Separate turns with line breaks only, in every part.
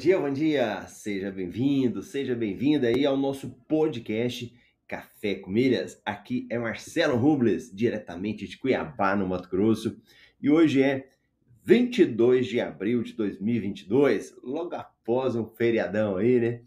Dia, bom dia! Seja bem-vindo, seja bem-vinda aí ao nosso podcast Café com Milhas. Aqui é Marcelo Rubles, diretamente de Cuiabá, no Mato Grosso. E hoje é 22 de abril de 2022, logo após um feriadão aí, né?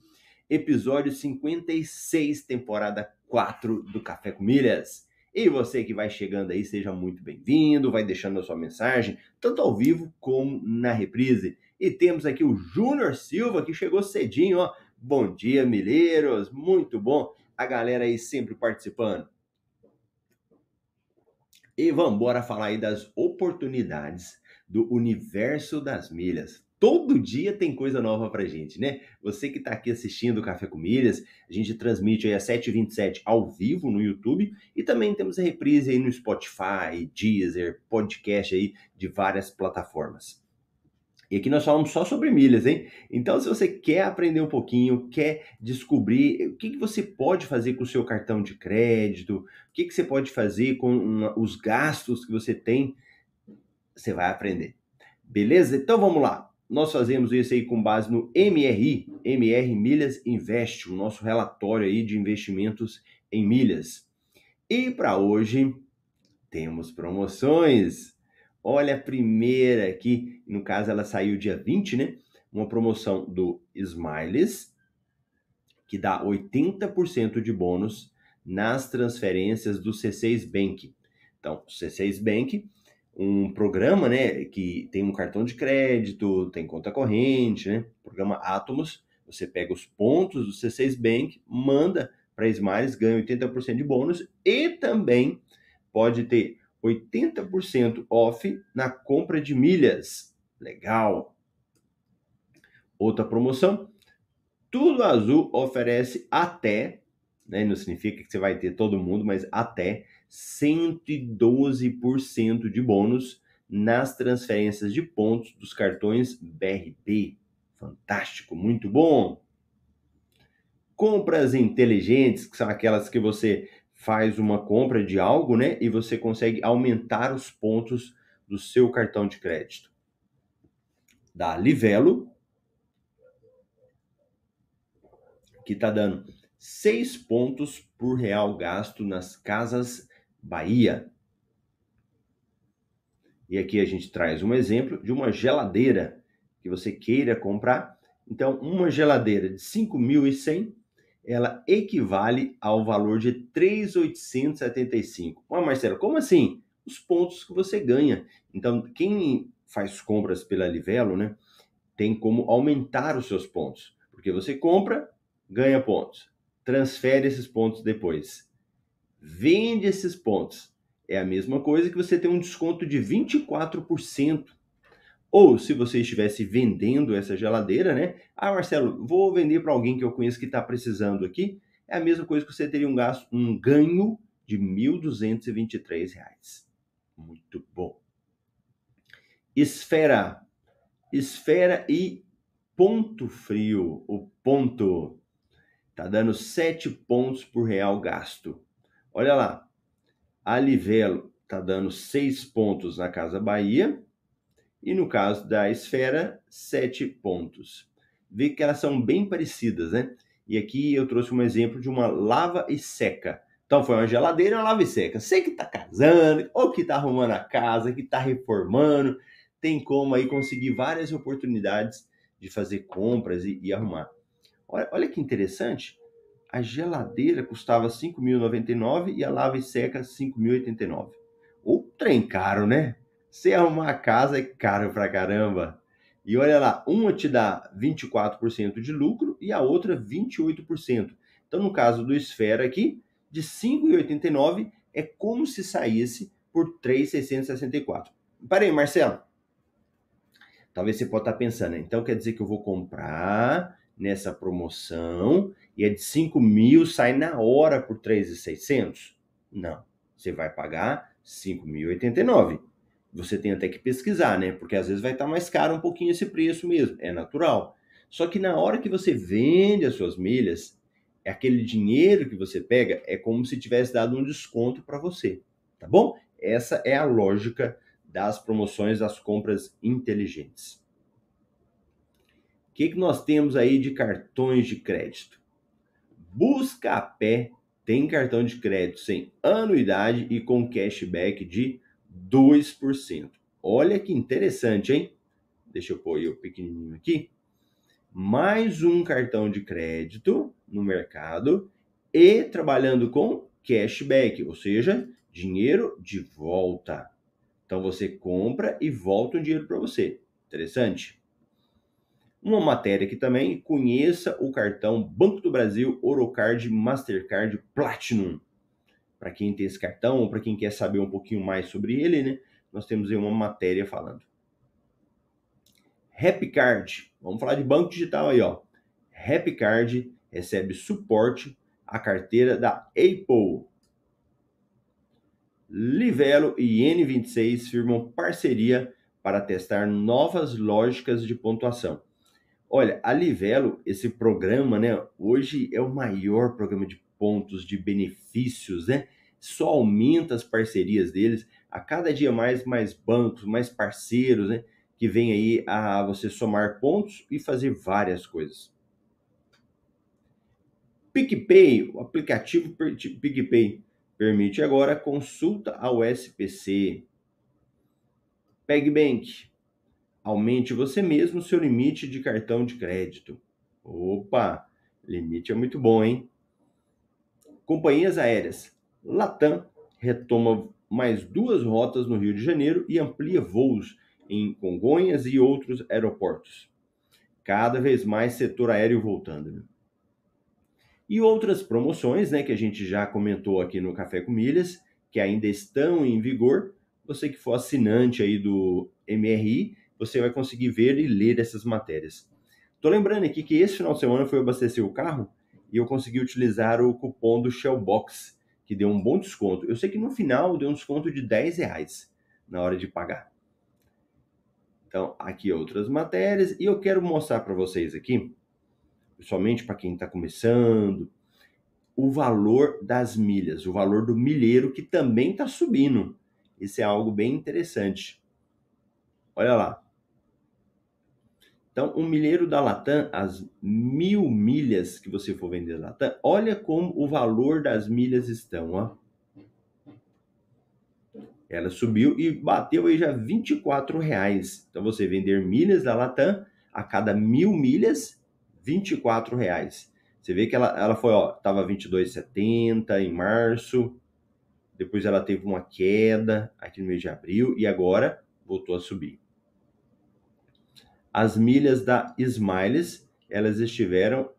Episódio 56, temporada 4 do Café com Milhas. E você que vai chegando aí, seja muito bem-vindo, vai deixando a sua mensagem, tanto ao vivo como na reprise. E temos aqui o Júnior Silva, que chegou cedinho, ó. Bom dia, Mileiros, muito bom. A galera aí sempre participando. E vamos embora falar aí das oportunidades do universo das milhas. Todo dia tem coisa nova pra gente, né? Você que tá aqui assistindo o Café com Milhas, a gente transmite aí às 7h27 ao vivo no YouTube e também temos a reprise aí no Spotify, Deezer, podcast aí de várias plataformas. E aqui nós falamos só sobre milhas, hein? Então, se você quer aprender um pouquinho, quer descobrir o que, que você pode fazer com o seu cartão de crédito, o que, que você pode fazer com uma, os gastos que você tem, você vai aprender. Beleza? Então vamos lá. Nós fazemos isso aí com base no MRI, MR Milhas Invest, o nosso relatório aí de investimentos em milhas. E para hoje temos promoções. Olha a primeira aqui, no caso ela saiu dia 20, né? Uma promoção do Smiles, que dá 80% de bônus nas transferências do C6 Bank. Então, C6 Bank, um programa, né, que tem um cartão de crédito, tem conta corrente, né? Programa Atomos, você pega os pontos do C6 Bank, manda para Smiles, ganha 80% de bônus e também pode ter 80% off na compra de milhas. Legal! Outra promoção. Tudo Azul oferece até, né, não significa que você vai ter todo mundo, mas até 112% de bônus nas transferências de pontos dos cartões BRB. Fantástico, muito bom! Compras inteligentes, que são aquelas que você faz uma compra de algo, né? E você consegue aumentar os pontos do seu cartão de crédito. Da Livelo, que está dando seis pontos por real gasto nas casas Bahia. E aqui a gente traz um exemplo de uma geladeira que você queira comprar. Então, uma geladeira de 5.100 ela equivale ao valor de 3,875. Mas Marcelo, como assim? Os pontos que você ganha. Então, quem faz compras pela Livelo, né, tem como aumentar os seus pontos, porque você compra, ganha pontos, transfere esses pontos depois, vende esses pontos. É a mesma coisa que você ter um desconto de 24% ou se você estivesse vendendo essa geladeira, né? Ah, Marcelo, vou vender para alguém que eu conheço que está precisando aqui. É a mesma coisa que você teria um gasto, um ganho de R$ 1.223. Muito bom. Esfera. Esfera e ponto frio. O ponto. Tá dando 7 pontos por real gasto. Olha lá. A Livelo tá dando 6 pontos na Casa Bahia e no caso da esfera, sete pontos. Vê que elas são bem parecidas, né? E aqui eu trouxe um exemplo de uma lava e seca. Então foi uma geladeira uma lava e seca. Você que está casando, ou que está arrumando a casa, que está reformando, tem como aí conseguir várias oportunidades de fazer compras e, e arrumar. Olha, olha que interessante. a geladeira custava 5.099 e a lava e seca 5.089. O trem caro, né? Você arrumar a casa é caro pra caramba. E olha lá, uma te dá 24% de lucro e a outra 28%. Então, no caso do Esfera aqui, de 5,89 é como se saísse por 3,664. Parei, Marcelo. Talvez você possa estar pensando, né? então quer dizer que eu vou comprar nessa promoção e é de 5 mil, sai na hora por 3,600? Não, você vai pagar 5.089. Você tem até que pesquisar, né? Porque às vezes vai estar mais caro um pouquinho esse preço mesmo, é natural. Só que na hora que você vende as suas milhas, aquele dinheiro que você pega é como se tivesse dado um desconto para você, tá bom? Essa é a lógica das promoções das compras inteligentes. O que, que nós temos aí de cartões de crédito? Buscapé tem cartão de crédito sem anuidade e com cashback de 2%. Olha que interessante, hein? Deixa eu pôr o pequenininho aqui. Mais um cartão de crédito no mercado e trabalhando com cashback, ou seja, dinheiro de volta. Então você compra e volta o dinheiro para você. Interessante? Uma matéria aqui também, conheça o cartão Banco do Brasil Orocard Mastercard Platinum. Para quem tem esse cartão, ou para quem quer saber um pouquinho mais sobre ele, né? Nós temos aí uma matéria falando. Happycard, vamos falar de banco digital aí, ó. Happycard recebe suporte à carteira da Apple. Livelo e N26 firmam parceria para testar novas lógicas de pontuação. Olha, a Livelo, esse programa, né, hoje é o maior programa de pontos, de benefícios, né? Só aumenta as parcerias deles, a cada dia mais, mais bancos, mais parceiros, né? Que vem aí a você somar pontos e fazer várias coisas. PicPay, o aplicativo PicPay Permite agora consulta ao SPC. PegBank. Aumente você mesmo seu limite de cartão de crédito. Opa, limite é muito bom, hein? Companhias aéreas. Latam retoma mais duas rotas no Rio de Janeiro e amplia voos em Congonhas e outros aeroportos. Cada vez mais setor aéreo voltando. E outras promoções, né, que a gente já comentou aqui no Café com Milhas, que ainda estão em vigor. Você que for assinante aí do MRI, você vai conseguir ver e ler essas matérias. Tô lembrando aqui que esse final de semana foi abastecer o carro e eu consegui utilizar o cupom do Shellbox, que deu um bom desconto. Eu sei que no final deu um desconto de 10 reais na hora de pagar. Então, aqui outras matérias e eu quero mostrar para vocês aqui somente para quem está começando, o valor das milhas, o valor do milheiro que também está subindo. Isso é algo bem interessante. Olha lá. Então, o milheiro da Latam, as mil milhas que você for vender da Latam, olha como o valor das milhas estão, ó. Ela subiu e bateu aí já 24 reais. Então, você vender milhas da Latam a cada mil milhas, 24 reais. Você vê que ela, ela foi, ó, tava 22,70 em março, depois ela teve uma queda aqui no mês de abril e agora voltou a subir. As milhas da Smiles, elas estiveram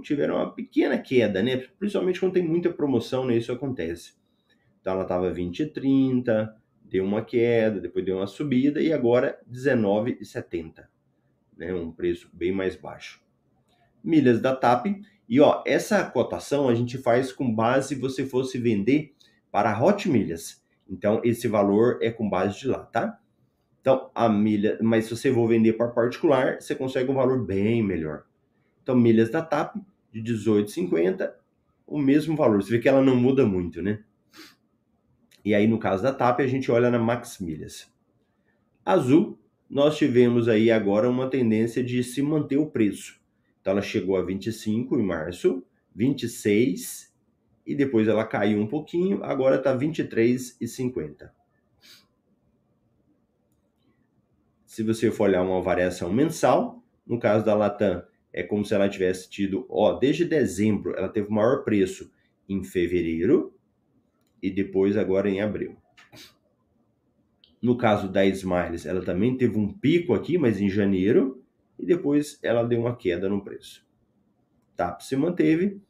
tiveram uma pequena queda, né? Principalmente quando tem muita promoção, né? Isso acontece. Então ela estava 20,30, deu uma queda, depois deu uma subida e agora 19,70, né? Um preço bem mais baixo milhas da TAP. E ó, essa cotação a gente faz com base se você fosse vender para Hot Milhas. Então esse valor é com base de lá, tá? Então a milha, mas se você for vender para particular, você consegue um valor bem melhor. Então milhas da TAP de 18,50, o mesmo valor. Você vê que ela não muda muito, né? E aí no caso da TAP a gente olha na Max Milhas. Azul, nós tivemos aí agora uma tendência de se manter o preço. Então ela chegou a 25 em março, 26 e depois ela caiu um pouquinho, agora está 23,50. Se você for olhar uma variação mensal, no caso da Latam é como se ela tivesse tido, ó, desde dezembro ela teve o maior preço em fevereiro e depois agora em abril. No caso da Smiles, ela também teve um pico aqui, mas em janeiro, e depois ela deu uma queda no preço. TAP se manteve.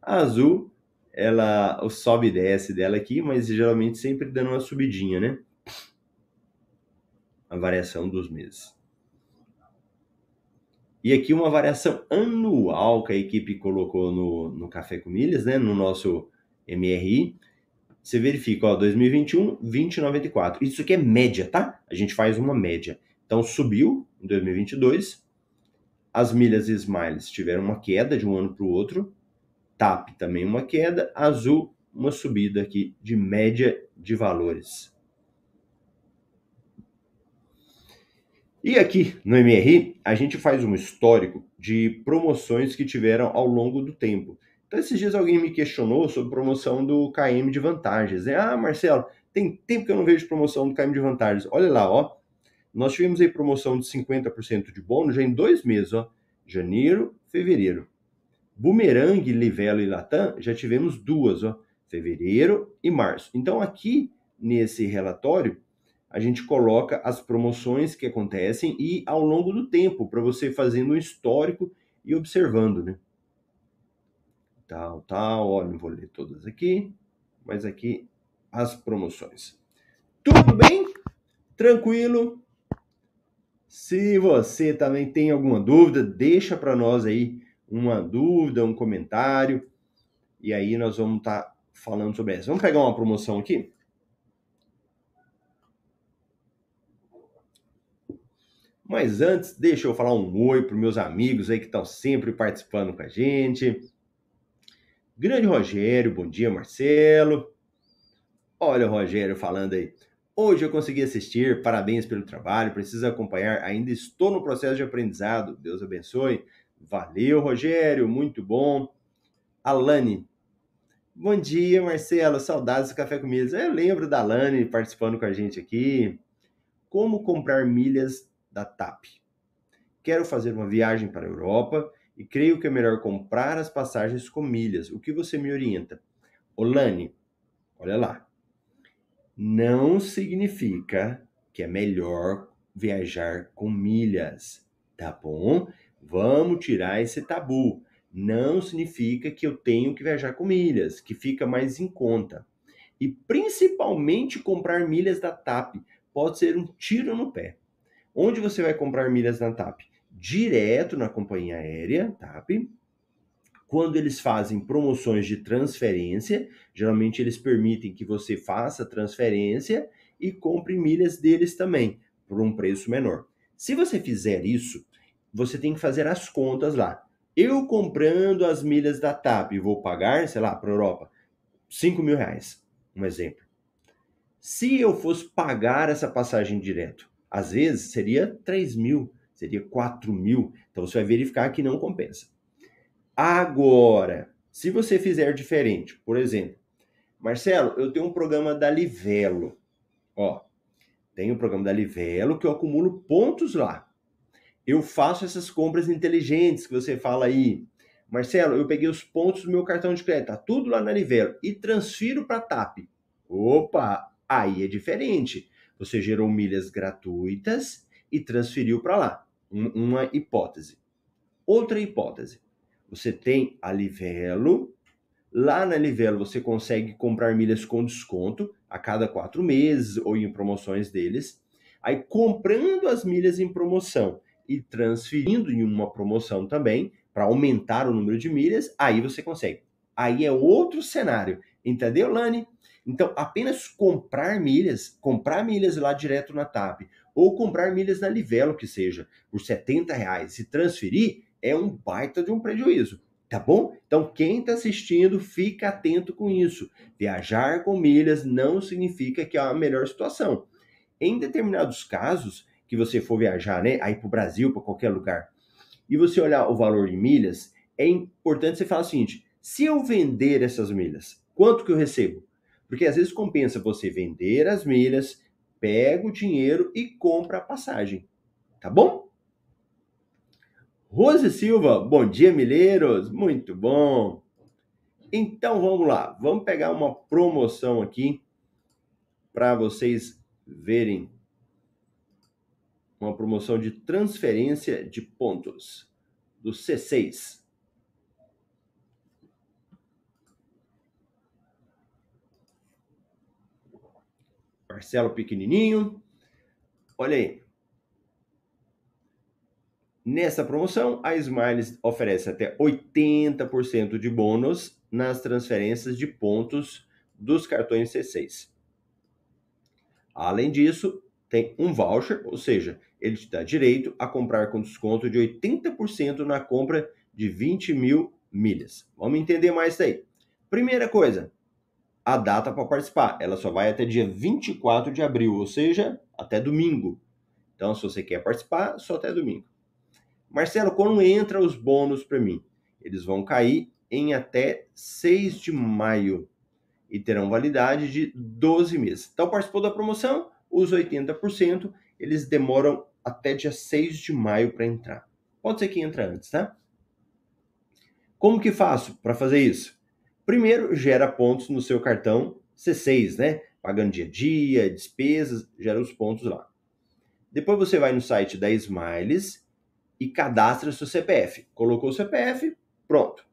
A Azul, ela sobe e desce dela aqui, mas geralmente sempre dando uma subidinha, né? A variação dos meses. E aqui uma variação anual que a equipe colocou no, no Café com Milhas, né? No nosso MRI. Você verifica, ó, 2021, 20,94. Isso aqui é média, tá? A gente faz uma média. Então subiu em 2022. As milhas Smiles tiveram uma queda de um ano para o outro. TAP também uma queda. Azul, uma subida aqui de média de valores. E aqui no MRI, a gente faz um histórico de promoções que tiveram ao longo do tempo. Então, esses dias alguém me questionou sobre promoção do KM de vantagens. Né? Ah, Marcelo, tem tempo que eu não vejo promoção do KM de vantagens. Olha lá, ó. Nós tivemos aí promoção de 50% de bônus já em dois meses, ó. Janeiro, fevereiro. Boomerang, Livelo e Latam já tivemos duas, ó. Fevereiro e março. Então, aqui nesse relatório, a gente coloca as promoções que acontecem e ao longo do tempo, para você fazendo um histórico e observando, né? Tal, tal, ó, não vou ler todas aqui, mas aqui as promoções. Tudo bem? Tranquilo? Se você também tem alguma dúvida, deixa para nós aí uma dúvida, um comentário, e aí nós vamos estar tá falando sobre essa. Vamos pegar uma promoção aqui? Mas antes, deixa eu falar um oi para meus amigos aí que estão sempre participando com a gente. Grande Rogério, bom dia, Marcelo. Olha o Rogério falando aí. Hoje eu consegui assistir, parabéns pelo trabalho, precisa acompanhar, ainda estou no processo de aprendizado. Deus abençoe. Valeu, Rogério, muito bom. Alane, bom dia, Marcelo, saudades do Café Comidas. Eu lembro da Alane participando com a gente aqui. Como comprar milhas da TAP. Quero fazer uma viagem para a Europa e creio que é melhor comprar as passagens com milhas. O que você me orienta? Olane, olha lá. Não significa que é melhor viajar com milhas, tá bom? Vamos tirar esse tabu. Não significa que eu tenho que viajar com milhas, que fica mais em conta. E principalmente comprar milhas da TAP pode ser um tiro no pé. Onde você vai comprar milhas na TAP? Direto na companhia aérea, TAP. Quando eles fazem promoções de transferência, geralmente eles permitem que você faça transferência e compre milhas deles também, por um preço menor. Se você fizer isso, você tem que fazer as contas lá. Eu comprando as milhas da TAP vou pagar, sei lá, para a Europa, 5 mil reais, um exemplo. Se eu fosse pagar essa passagem direto, às vezes seria 3 mil, seria 4 mil. Então você vai verificar que não compensa. Agora, se você fizer diferente, por exemplo, Marcelo, eu tenho um programa da Livelo. Ó, tenho um programa da Livelo que eu acumulo pontos lá. Eu faço essas compras inteligentes que você fala aí. Marcelo, eu peguei os pontos do meu cartão de crédito, tá tudo lá na Livelo e transfiro para TAP. Opa, aí é diferente. Você gerou milhas gratuitas e transferiu para lá. Um, uma hipótese. Outra hipótese. Você tem a Livelo. Lá na Livelo você consegue comprar milhas com desconto a cada quatro meses ou em promoções deles. Aí comprando as milhas em promoção e transferindo em uma promoção também para aumentar o número de milhas, aí você consegue. Aí é outro cenário. Entendeu, Lani? Então, apenas comprar milhas, comprar milhas lá direto na TAP, ou comprar milhas na Livelo, que seja, por 70 reais, e transferir, é um baita de um prejuízo. Tá bom? Então, quem está assistindo, fica atento com isso. Viajar com milhas não significa que é a melhor situação. Em determinados casos, que você for viajar, né, aí para o Brasil, para qualquer lugar, e você olhar o valor em milhas, é importante você falar o seguinte: se eu vender essas milhas, quanto que eu recebo? Porque às vezes compensa você vender as milhas, pega o dinheiro e compra a passagem. Tá bom? Rose Silva, bom dia, Mileiros. Muito bom. Então vamos lá, vamos pegar uma promoção aqui para vocês verem uma promoção de transferência de pontos do C6. Marcelo pequenininho. Olha aí. Nessa promoção, a Smiles oferece até 80% de bônus nas transferências de pontos dos cartões C6. Além disso, tem um voucher, ou seja, ele te dá direito a comprar com desconto de 80% na compra de 20 mil milhas. Vamos entender mais isso aí. Primeira coisa, a data para participar. Ela só vai até dia 24 de abril, ou seja, até domingo. Então, se você quer participar, só até domingo. Marcelo, quando entra os bônus para mim? Eles vão cair em até 6 de maio e terão validade de 12 meses. Então, participou da promoção? Os 80%, eles demoram até dia 6 de maio para entrar. Pode ser que entre antes, tá? Como que faço para fazer isso? Primeiro, gera pontos no seu cartão C6, né? Pagando dia a dia, despesas, gera os pontos lá. Depois você vai no site da Smiles e cadastra seu CPF. Colocou o CPF, pronto.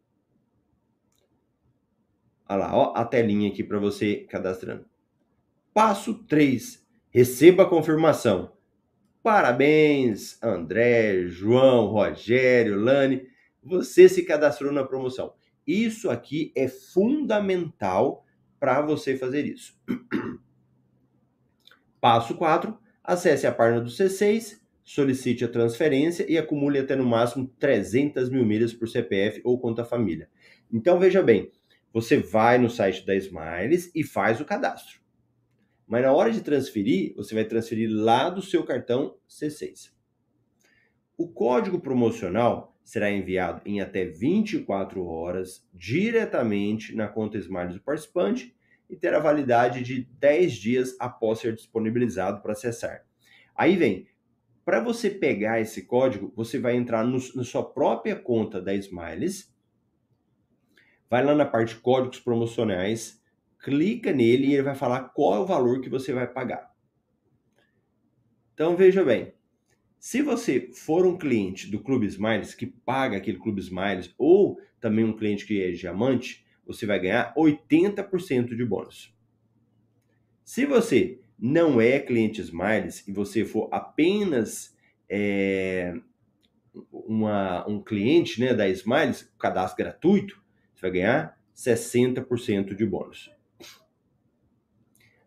Olha lá, ó, a telinha aqui para você cadastrando. Passo 3. Receba a confirmação. Parabéns, André, João, Rogério, Lani. Você se cadastrou na promoção. Isso aqui é fundamental para você fazer isso. Passo 4. Acesse a página do C6, solicite a transferência e acumule até no máximo 300 mil milhas por CPF ou conta família. Então veja bem, você vai no site da Smiles e faz o cadastro. Mas na hora de transferir, você vai transferir lá do seu cartão C6. O código promocional será enviado em até 24 horas diretamente na conta Smiles do participante e terá validade de 10 dias após ser disponibilizado para acessar. Aí vem, para você pegar esse código, você vai entrar no, na sua própria conta da Smiles, vai lá na parte códigos promocionais, clica nele e ele vai falar qual é o valor que você vai pagar. Então veja bem, se você for um cliente do Clube Smiles que paga aquele Clube Smiles ou também um cliente que é diamante, você vai ganhar 80% de bônus. Se você não é cliente Smiles e você for apenas é, uma, um cliente né, da Smiles, cadastro gratuito, você vai ganhar 60% de bônus.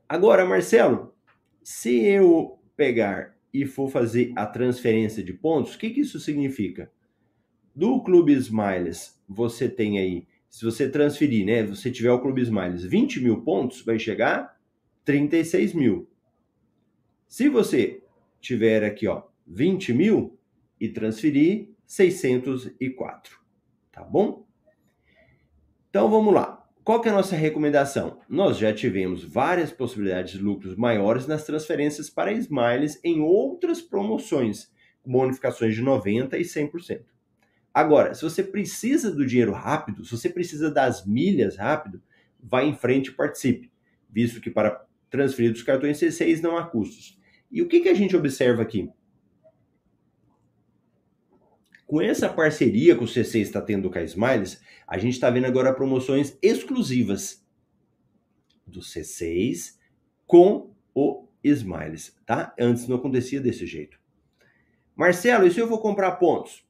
Agora, Marcelo, se eu pegar e for fazer a transferência de pontos, o que, que isso significa? Do Clube Smiles, você tem aí, se você transferir, né? Você tiver o Clube Smiles 20 mil pontos, vai chegar 36 mil. Se você tiver aqui, ó, 20 mil e transferir 604, tá bom? Então vamos lá. Qual que é a nossa recomendação? Nós já tivemos várias possibilidades de lucros maiores nas transferências para Smiles em outras promoções, com bonificações de 90% e 100%. Agora, se você precisa do dinheiro rápido, se você precisa das milhas rápido, vá em frente e participe, visto que para transferir dos cartões C6 não há custos. E o que, que a gente observa aqui? Com essa parceria que o C6 está tendo com a Smiles, a gente está vendo agora promoções exclusivas do C6 com o Smiles, tá? Antes não acontecia desse jeito. Marcelo, e se eu vou comprar pontos?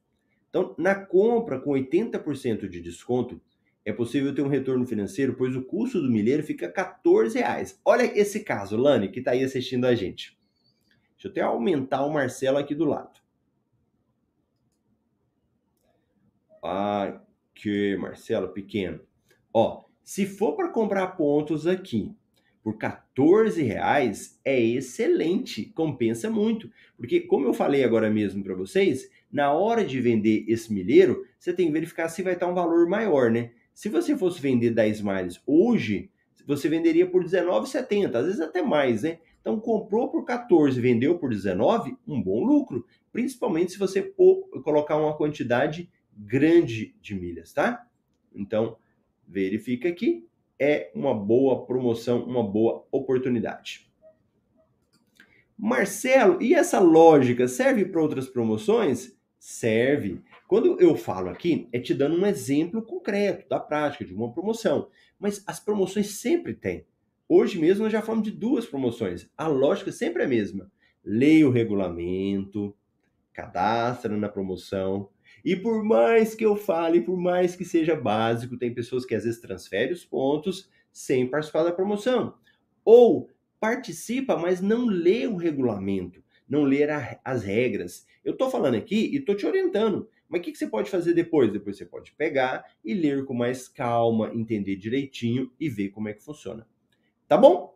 Então, na compra com 80% de desconto, é possível ter um retorno financeiro, pois o custo do milheiro fica 14 reais. Olha esse caso, Lani, que está aí assistindo a gente. Deixa eu até aumentar o Marcelo aqui do lado. Aqui, Marcelo, pequeno. Ó, se for para comprar pontos aqui por 14 reais, é excelente, compensa muito. Porque, como eu falei agora mesmo para vocês, na hora de vender esse milheiro, você tem que verificar se vai estar um valor maior, né? Se você fosse vender 10 Smiles hoje, você venderia por R$19,70, às vezes até mais, né? Então, comprou por 14, vendeu por 19, um bom lucro, principalmente se você colocar uma quantidade grande de milhas, tá? Então, verifica aqui, é uma boa promoção, uma boa oportunidade. Marcelo, e essa lógica serve para outras promoções? Serve. Quando eu falo aqui, é te dando um exemplo concreto da prática de uma promoção. Mas as promoções sempre têm. Hoje mesmo nós já falamos de duas promoções. A lógica sempre é a mesma. Leia o regulamento, cadastra na promoção. E por mais que eu fale, por mais que seja básico, tem pessoas que às vezes transferem os pontos sem participar da promoção. Ou participa, mas não lê o regulamento, não lê as regras. Eu estou falando aqui e estou te orientando. Mas o que, que você pode fazer depois? Depois você pode pegar e ler com mais calma, entender direitinho e ver como é que funciona. Tá bom?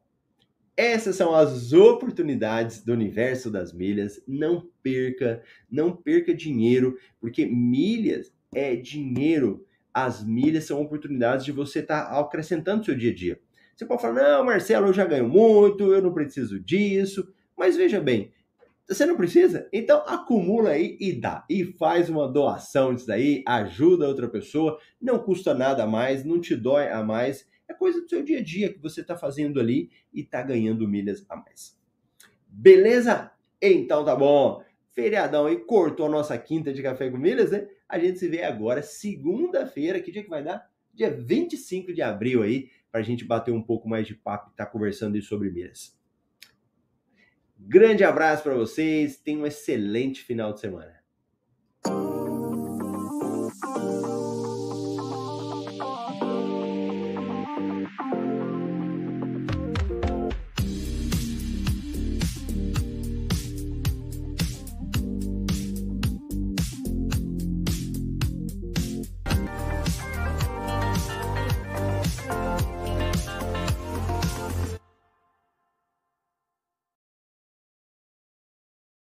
Essas são as oportunidades do universo das milhas. Não perca, não perca dinheiro, porque milhas é dinheiro. As milhas são oportunidades de você estar tá acrescentando seu dia a dia. Você pode falar, não, Marcelo, eu já ganho muito, eu não preciso disso. Mas veja bem, você não precisa? Então acumula aí e dá. E faz uma doação disso daí, ajuda outra pessoa, não custa nada a mais, não te dói a mais é coisa do seu dia a dia que você está fazendo ali e está ganhando milhas a mais. Beleza? Então tá bom. Feriadão aí cortou a nossa quinta de café com milhas, né? A gente se vê agora, segunda-feira. Que dia que vai dar? Dia 25 de abril aí, para a gente bater um pouco mais de papo e estar tá conversando sobre milhas. Grande abraço para vocês. Tenham um excelente final de semana.